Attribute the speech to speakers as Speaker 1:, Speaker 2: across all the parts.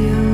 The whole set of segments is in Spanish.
Speaker 1: you.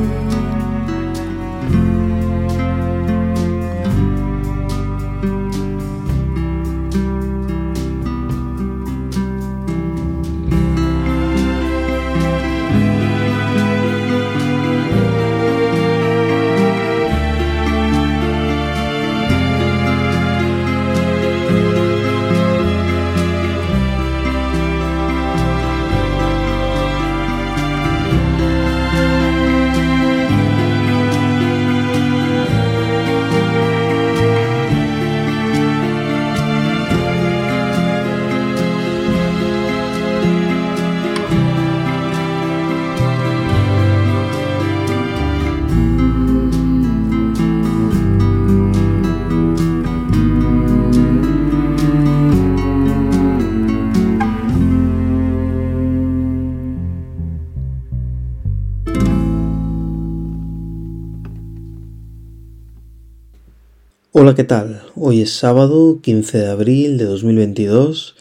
Speaker 2: Hola, ¿qué tal? Hoy es sábado 15 de abril de 2022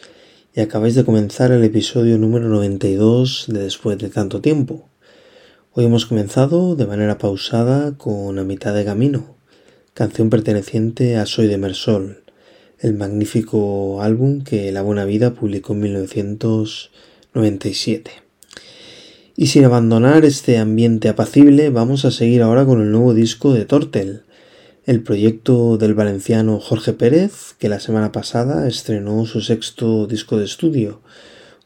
Speaker 2: y acabáis de comenzar el episodio número 92 de Después de tanto tiempo. Hoy hemos comenzado de manera pausada con A mitad de camino, canción perteneciente a Soy de Mersol, el magnífico álbum que La Buena Vida publicó en 1997. Y sin abandonar este ambiente apacible, vamos a seguir ahora con el nuevo disco de Tortel, el proyecto del valenciano Jorge Pérez, que la semana pasada estrenó su sexto disco de estudio,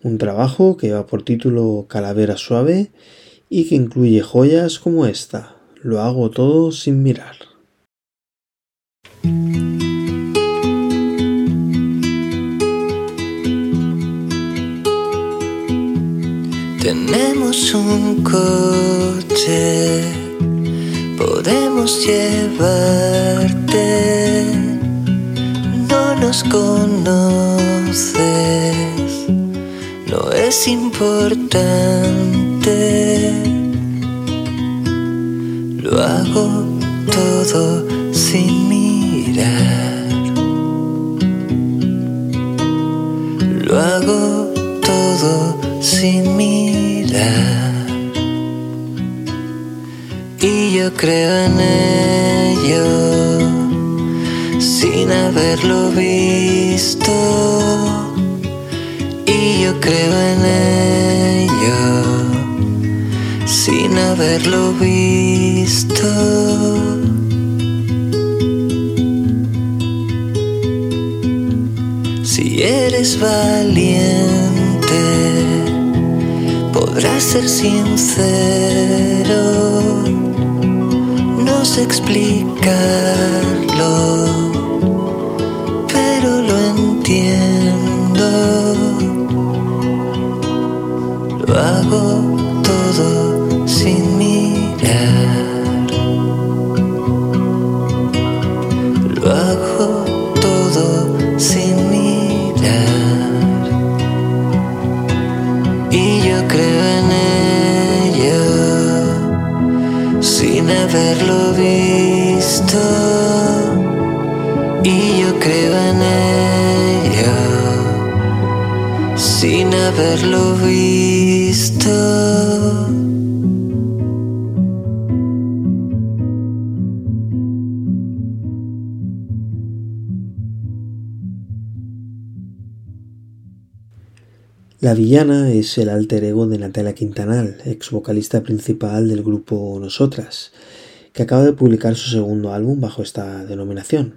Speaker 2: un trabajo que lleva por título Calavera Suave y que incluye joyas como esta, Lo hago todo sin mirar.
Speaker 3: Tenemos un coche, podemos llevarte. No nos conoces, no es importante. Lo hago todo sin mirar. Lo hago todo sin mirar. Yo creo en ello sin haberlo visto. Y yo creo en ello sin haberlo visto. es valiente, podrás ser sincero, explicarlo, pero lo entiendo. Lo hago Y yo creo en ello sin haberlo visto.
Speaker 2: La villana es el alter ego de Natalia Quintanal, ex vocalista principal del grupo Nosotras, que acaba de publicar su segundo álbum bajo esta denominación.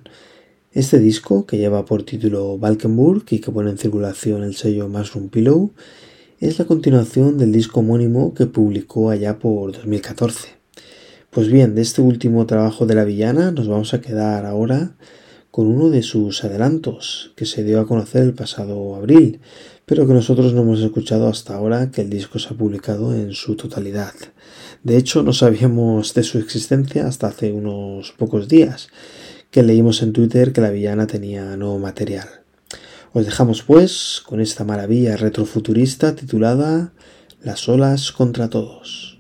Speaker 2: Este disco, que lleva por título Valkenburg y que pone en circulación el sello Mushroom Pillow, es la continuación del disco homónimo que publicó allá por 2014. Pues bien, de este último trabajo de la villana nos vamos a quedar ahora con uno de sus adelantos, que se dio a conocer el pasado abril, pero que nosotros no hemos escuchado hasta ahora que el disco se ha publicado en su totalidad. De hecho, no sabíamos de su existencia hasta hace unos pocos días, que leímos en Twitter que la villana tenía nuevo material. Os dejamos pues con esta maravilla retrofuturista titulada Las olas contra todos.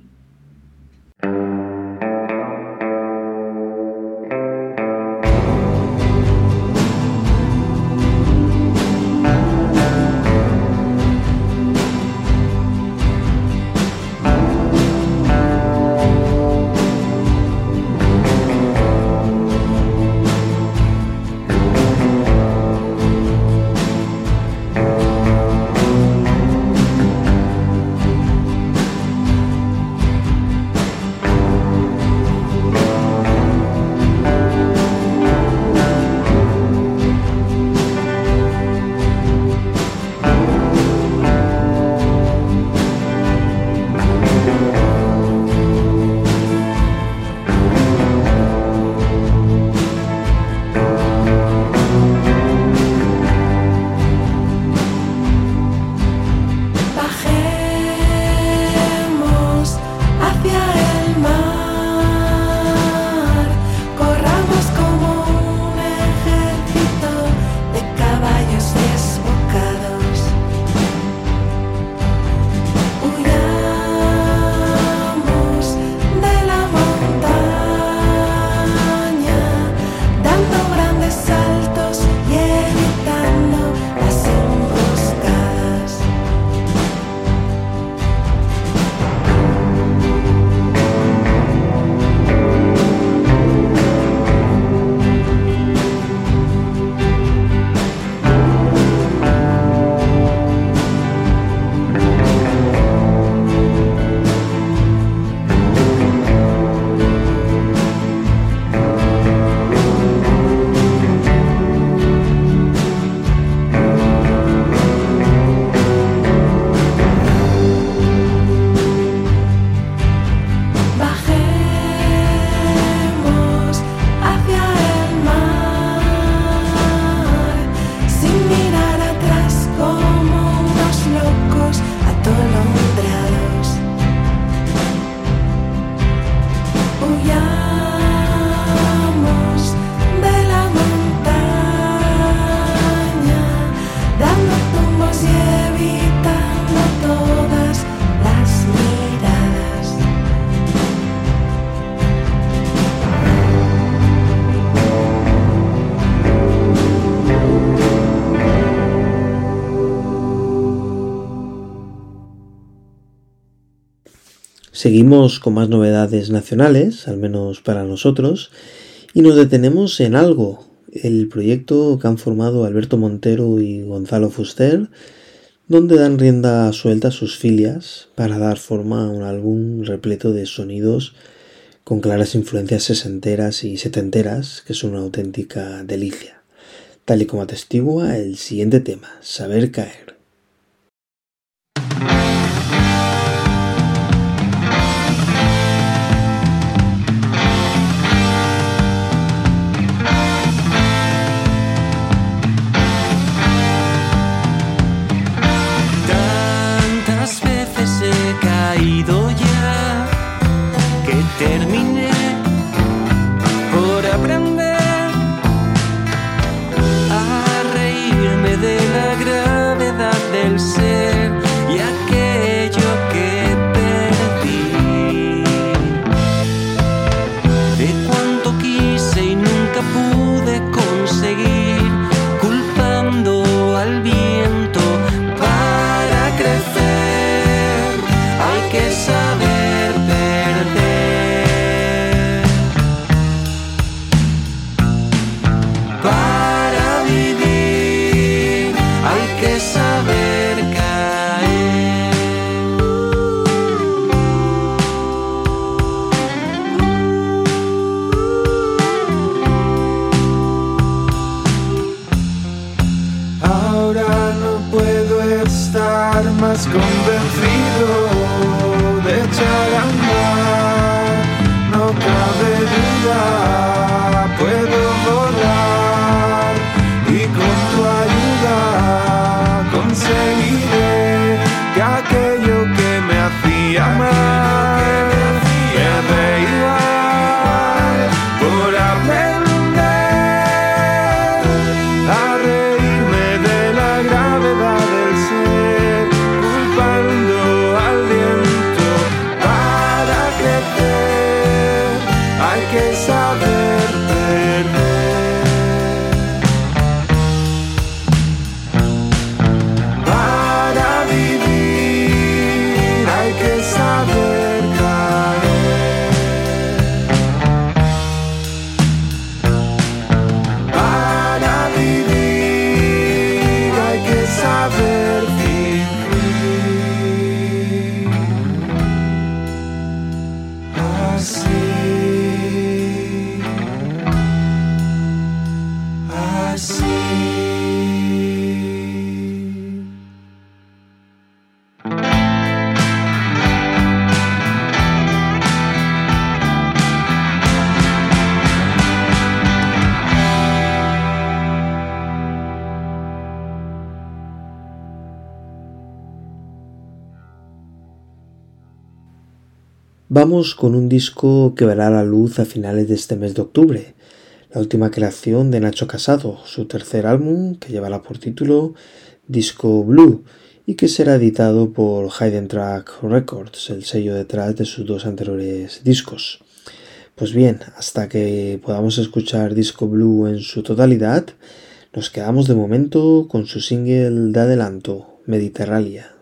Speaker 2: Seguimos con más novedades nacionales, al menos para nosotros, y nos detenemos en algo, el proyecto que han formado Alberto Montero y Gonzalo Fuster, donde dan rienda suelta a sus filias para dar forma a un álbum repleto de sonidos con claras influencias sesenteras y setenteras, que es una auténtica delicia.
Speaker 4: tal y como atestigua el siguiente tema, Saber caer. Vamos con un disco que verá la luz a finales de este mes de octubre, la última creación de Nacho Casado, su tercer álbum que llevará por título Disco Blue y que será editado por Hidden Track Records, el sello detrás de sus dos anteriores discos. Pues bien, hasta que podamos escuchar Disco Blue en su totalidad, nos quedamos de momento con su single de adelanto, Mediterránea.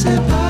Speaker 5: separe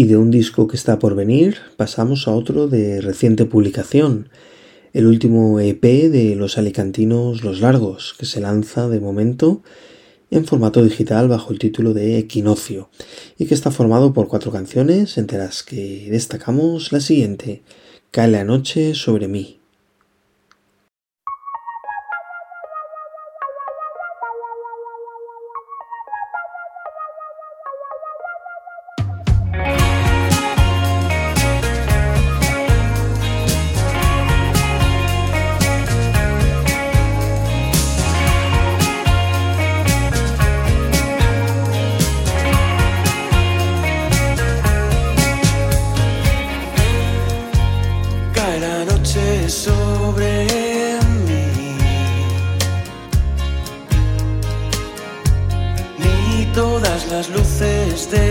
Speaker 5: Y de un disco que está por venir pasamos a otro de reciente publicación, el último EP de los alicantinos Los Largos, que se lanza de momento en formato digital bajo el título de Equinoccio y que está formado por cuatro canciones, entre las que destacamos la siguiente, Cae la noche sobre mí. las luces de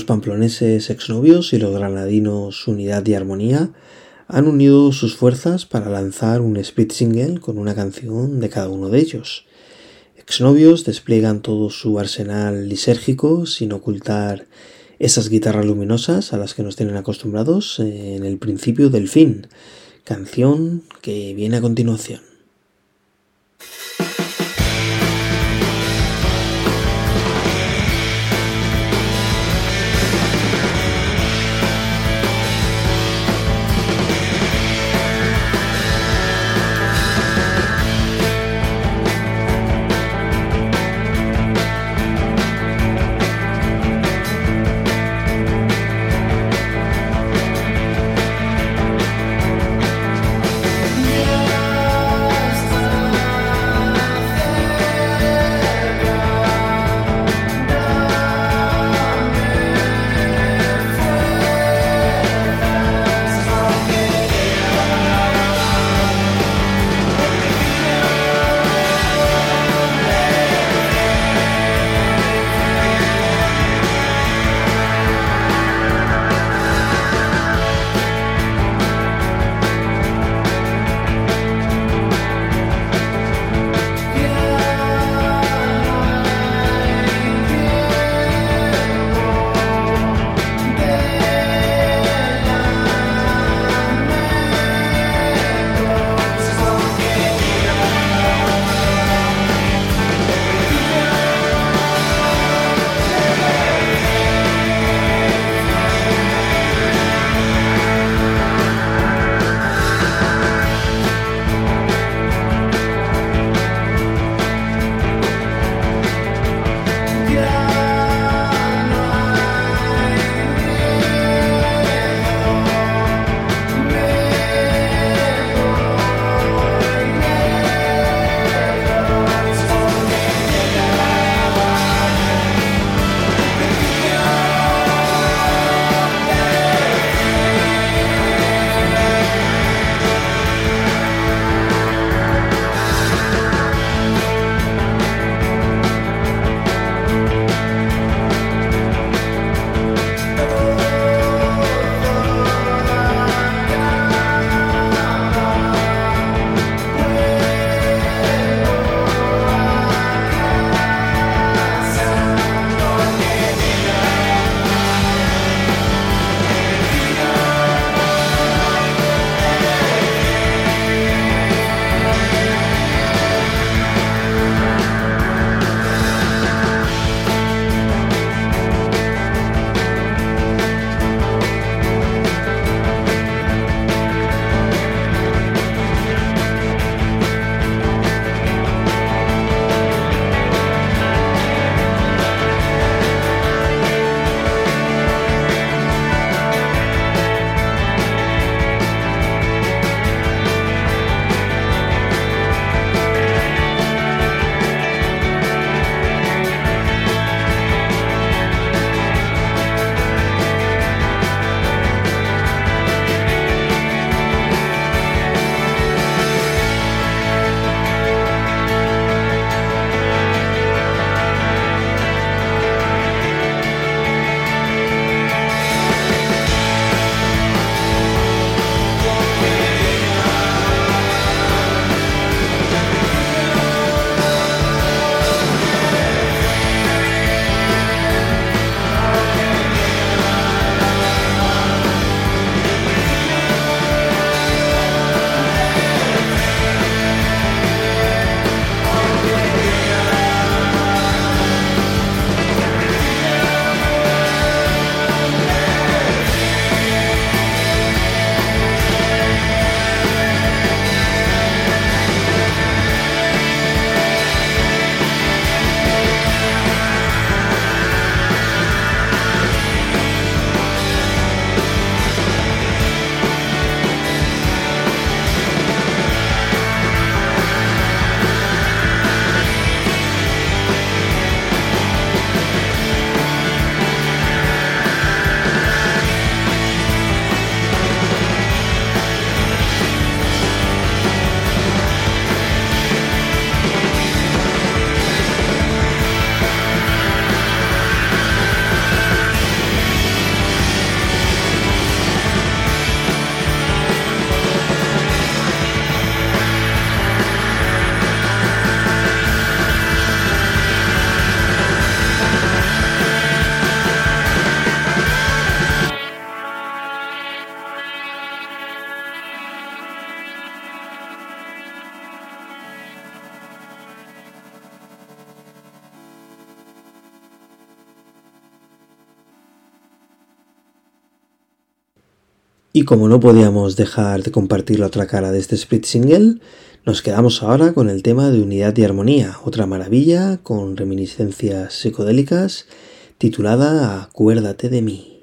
Speaker 5: Los pamploneses exnovios y los granadinos Unidad y Armonía han unido sus fuerzas para lanzar un split single con una canción de cada uno de ellos. Exnovios despliegan todo su arsenal lisérgico sin ocultar esas guitarras luminosas a las que nos tienen acostumbrados en el principio del fin, canción que viene a continuación.
Speaker 2: Y como no podíamos dejar de compartir la otra cara de este split single, nos quedamos ahora con el tema de Unidad y Armonía, otra maravilla con reminiscencias psicodélicas, titulada Acuérdate de mí.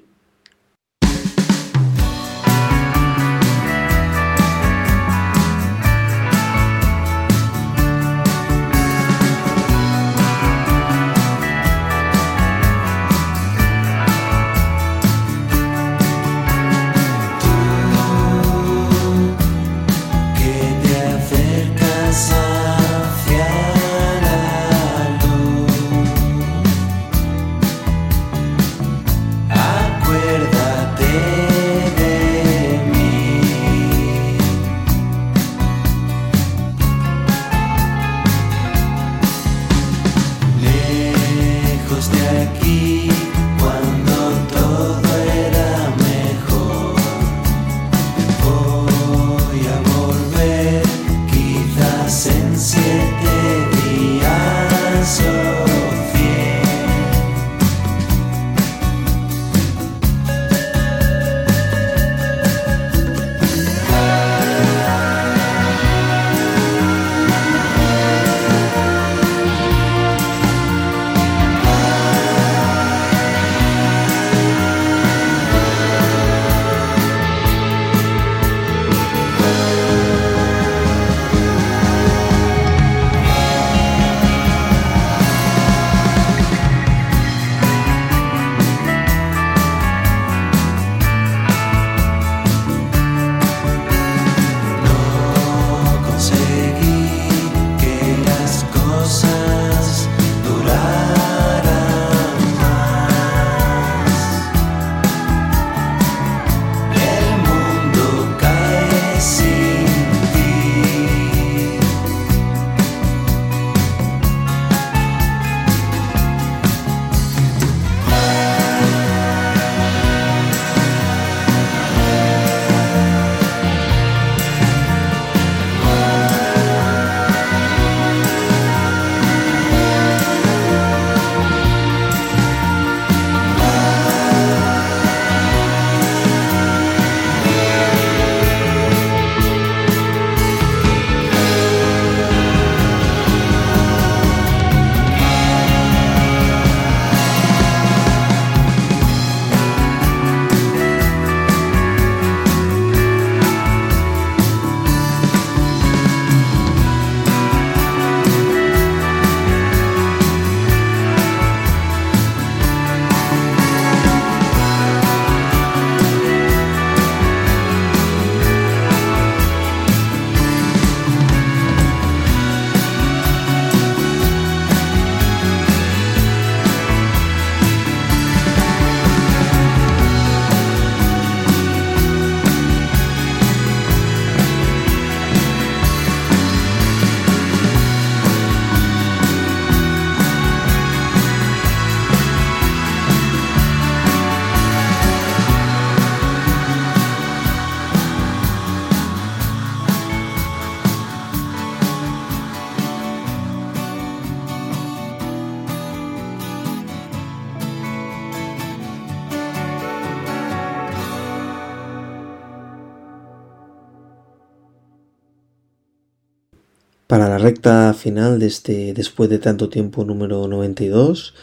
Speaker 2: Recta final de este después de tanto tiempo número 92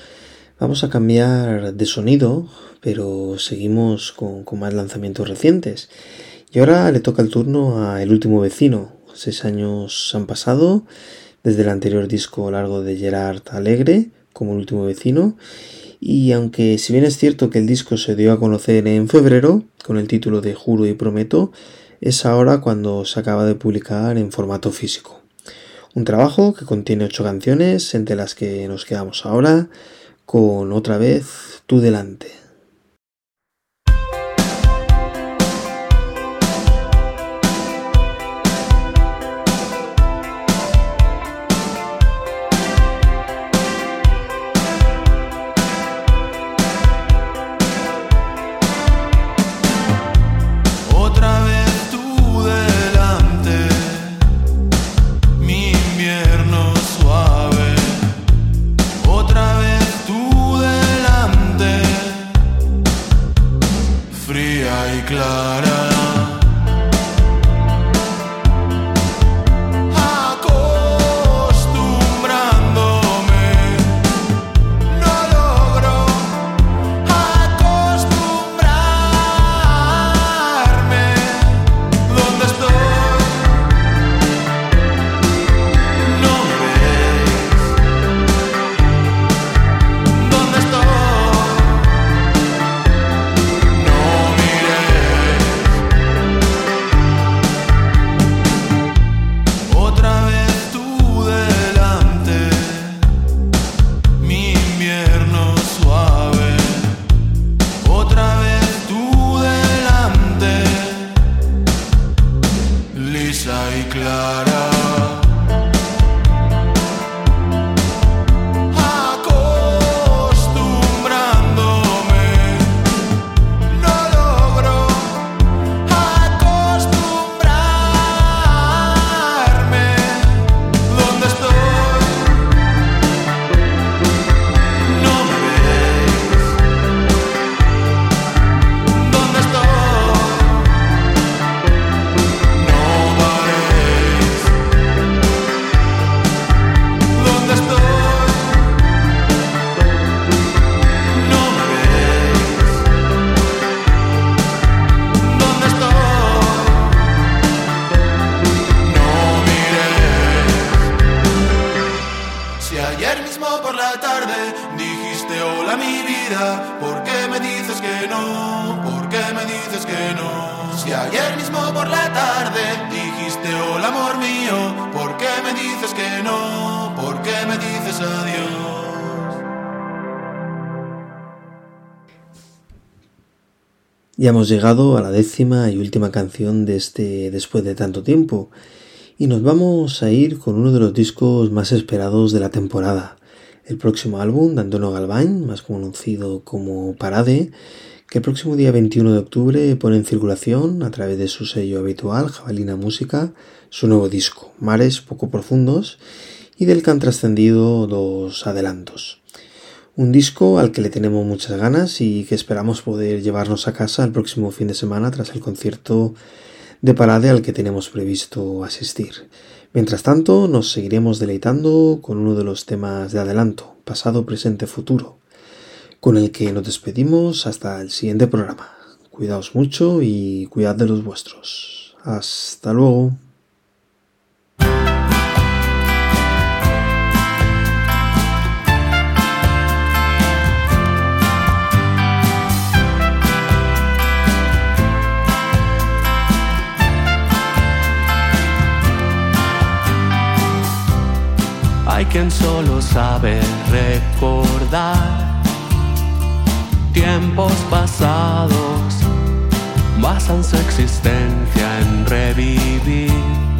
Speaker 2: vamos a cambiar de sonido, pero seguimos con, más lanzamientos recientes. Y ahora le toca el turno a El último vecino. Seis años han pasado desde el anterior disco largo de Gerard Alegre como El último vecino. Y aunque si bien es cierto que el disco se dio a conocer en febrero con el título de Juro y Prometo, es ahora cuando se acaba de publicar en formato físico. Un trabajo que contiene ocho canciones, entre las que nos quedamos ahora, con otra vez tú delante. Ya hemos llegado a la décima y última canción de este Después de tanto tiempo. Y nos vamos a ir con uno de los discos más esperados de la temporada, el próximo álbum de Antonio Galván, más conocido como Parade, el próximo día 21 de octubre pone en circulación a través de su sello habitual, Jabalina Música, su nuevo disco, Mares poco profundos, y del que han trascendido dos adelantos. Un disco al que le tenemos muchas ganas y que esperamos poder llevarnos a casa el próximo fin de semana tras el concierto de parade al que tenemos previsto asistir. Mientras tanto, nos seguiremos deleitando con uno de los temas de adelanto, pasado, presente, futuro, con el que nos despedimos hasta el siguiente programa. Cuidaos mucho y cuidad de los vuestros. Hasta luego.
Speaker 6: Hay quien solo sabe recordar tiempos pasados, basan su existencia en revivir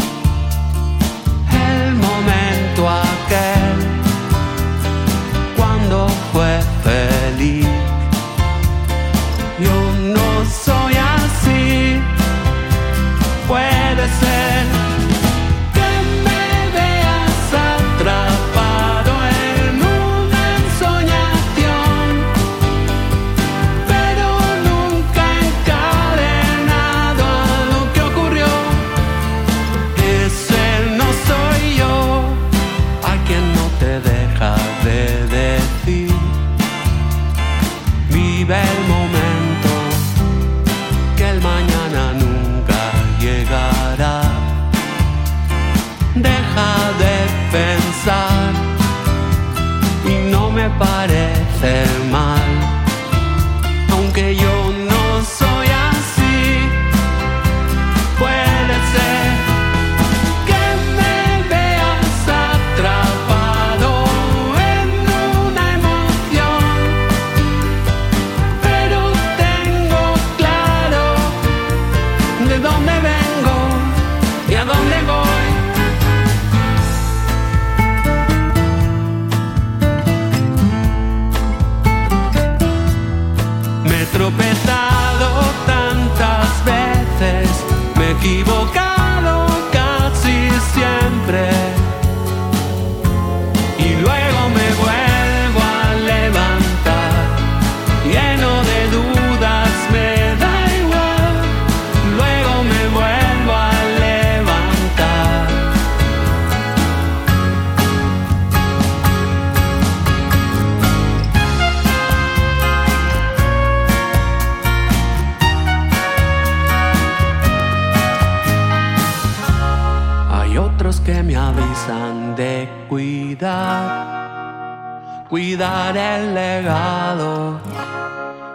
Speaker 6: el legado,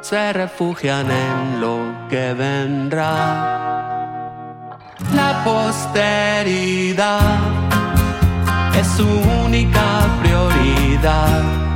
Speaker 6: se refugian en lo que vendrá. La posteridad es su única prioridad.